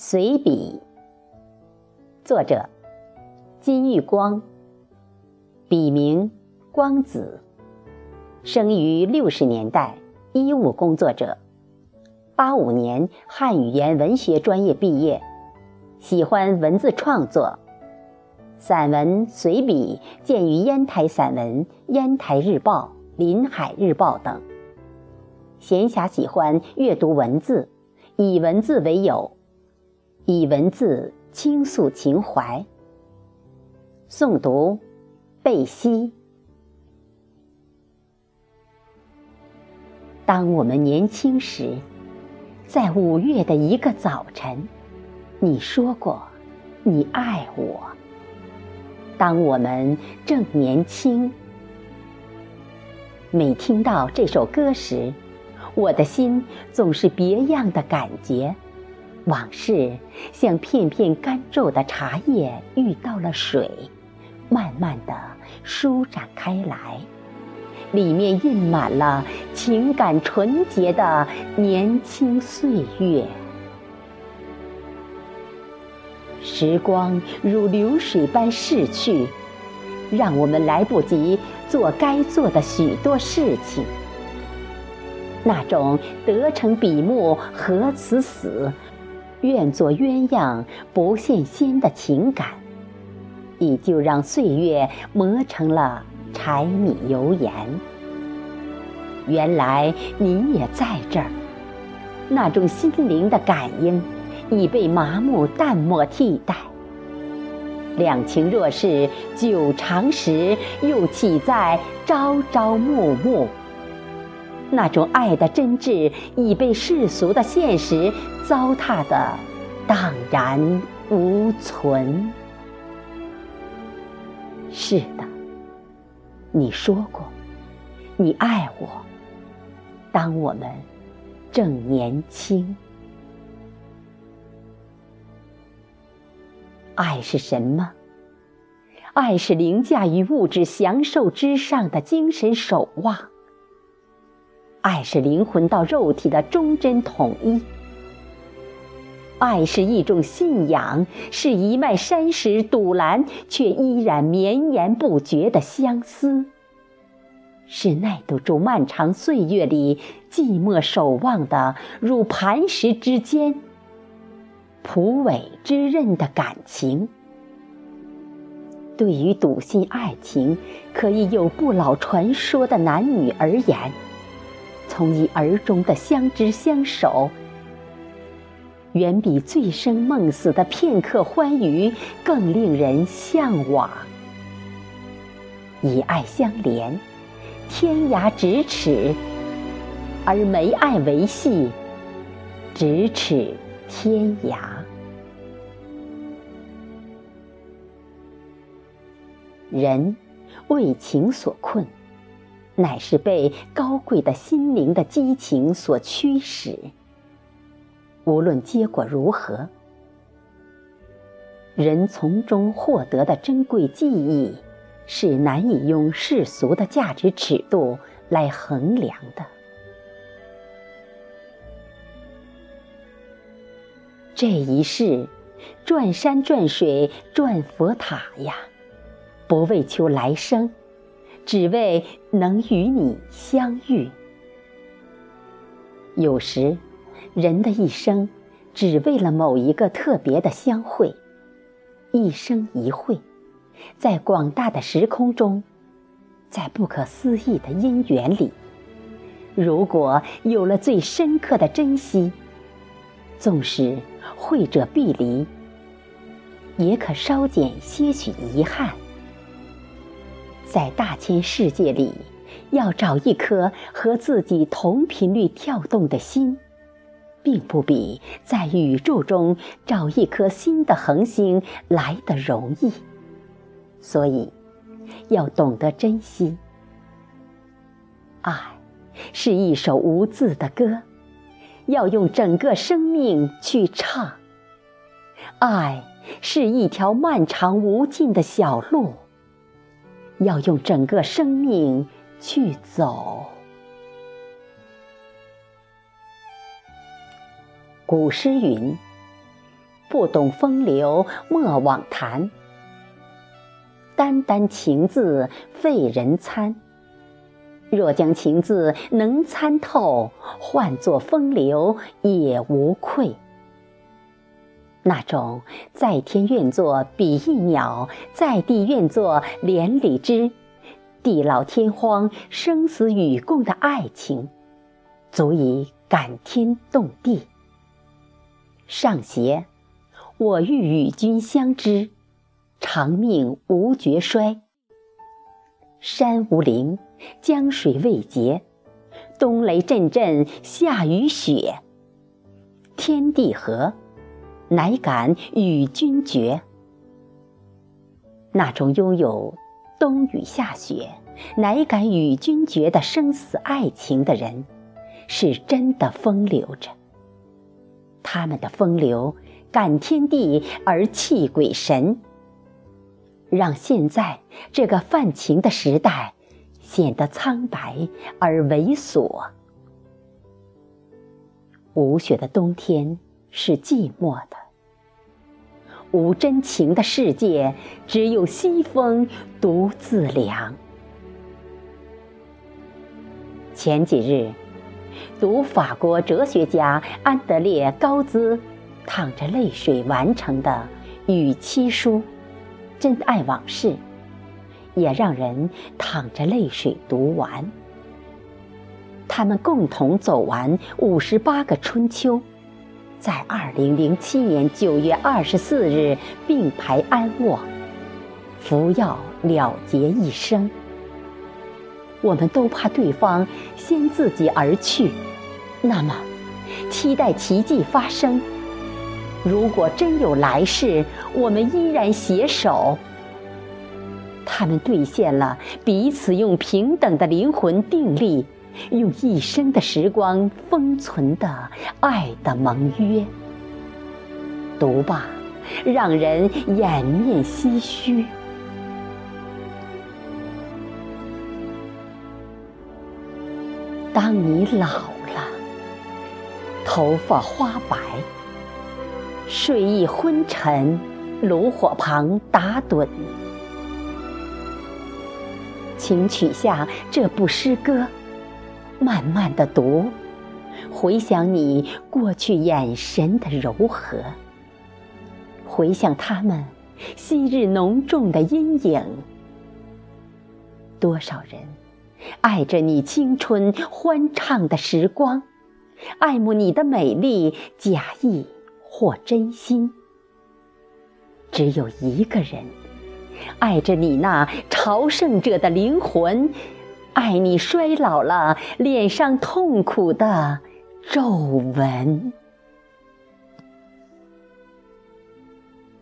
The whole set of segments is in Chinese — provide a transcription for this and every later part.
随笔，作者金玉光，笔名光子，生于六十年代，医务工作者，八五年汉语言文学专业毕业，喜欢文字创作，散文随笔见于烟台散文、烟台日报、临海日报等。闲暇喜欢阅读文字，以文字为友。以文字倾诉情怀。诵读，贝西。当我们年轻时，在五月的一个早晨，你说过你爱我。当我们正年轻，每听到这首歌时，我的心总是别样的感觉。往事像片片干皱的茶叶遇到了水，慢慢的舒展开来，里面印满了情感纯洁的年轻岁月。时光如流水般逝去，让我们来不及做该做的许多事情。那种得成笔墨何辞死？愿做鸳鸯不羡仙的情感，已就让岁月磨成了柴米油盐。原来你也在这儿，那种心灵的感应已被麻木淡漠替代。两情若是久长时，又岂在朝朝暮暮？那种爱的真挚已被世俗的现实糟蹋的荡然无存。是的，你说过，你爱我。当我们正年轻，爱是什么？爱是凌驾于物质享受之上的精神守望。爱是灵魂到肉体的忠贞统一，爱是一种信仰，是一脉山石堵拦却依然绵延不绝的相思，是耐得住漫长岁月里寂寞守望的如磐石之间、蒲苇之刃的感情。对于笃信爱情可以有不老传说的男女而言，从一而终的相知相守，远比醉生梦死的片刻欢愉更令人向往。以爱相连，天涯咫尺；而没爱维系，咫尺天涯。人为情所困。乃是被高贵的心灵的激情所驱使。无论结果如何，人从中获得的珍贵记忆，是难以用世俗的价值尺度来衡量的。这一世，转山转水转佛塔呀，不为求来生。只为能与你相遇。有时，人的一生，只为了某一个特别的相会，一生一会，在广大的时空中，在不可思议的因缘里，如果有了最深刻的珍惜，纵使会者必离，也可稍减些许遗憾。在大千世界里，要找一颗和自己同频率跳动的心，并不比在宇宙中找一颗新的恒星来得容易。所以，要懂得珍惜。爱是一首无字的歌，要用整个生命去唱。爱是一条漫长无尽的小路。要用整个生命去走。古诗云：“不懂风流莫妄谈。单单情字费人参，若将情字能参透，换作风流也无愧。那种在天愿作比翼鸟，在地愿作连理枝，地老天荒、生死与共的爱情，足以感天动地。上邪，我欲与君相知，长命无绝衰。山无陵，江水未竭，冬雷阵阵，夏雨雪。天地合，乃敢与君绝。那种拥有冬雨夏雪，乃敢与君绝的生死爱情的人，是真的风流着。他们的风流感天地而泣鬼神，让现在这个泛情的时代显得苍白而猥琐。无雪的冬天是寂寞的，无真情的世界只有西风独自凉。前几日。读法国哲学家安德烈·高兹淌着泪水完成的《与妻书》，真爱往事，也让人淌着泪水读完。他们共同走完五十八个春秋，在二零零七年九月二十四日并排安卧，服药了结一生。我们都怕对方先自己而去，那么，期待奇迹发生。如果真有来世，我们依然携手。他们兑现了彼此用平等的灵魂订立，用一生的时光封存的爱的盟约。读罢，让人掩面唏嘘。当你老了，头发花白，睡意昏沉，炉火旁打盹，请取下这部诗歌，慢慢的读，回想你过去眼神的柔和，回想他们昔日浓重的阴影，多少人。爱着你青春欢畅的时光，爱慕你的美丽，假意或真心。只有一个人，爱着你那朝圣者的灵魂，爱你衰老了脸上痛苦的皱纹。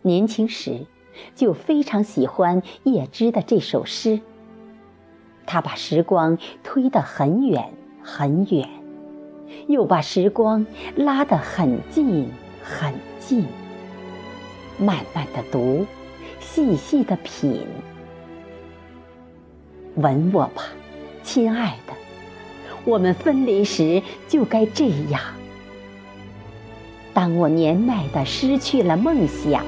年轻时，就非常喜欢叶芝的这首诗。他把时光推得很远很远，又把时光拉得很近很近。慢慢的读，细细的品。吻我吧，亲爱的，我们分离时就该这样。当我年迈的失去了梦想，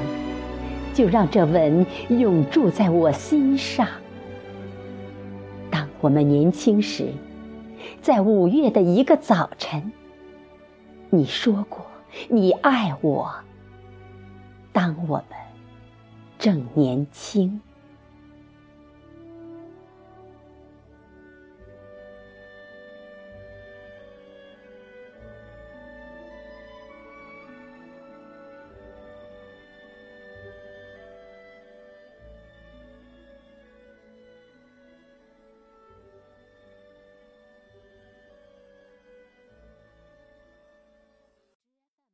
就让这吻永驻在我心上。我们年轻时，在五月的一个早晨，你说过你爱我。当我们正年轻。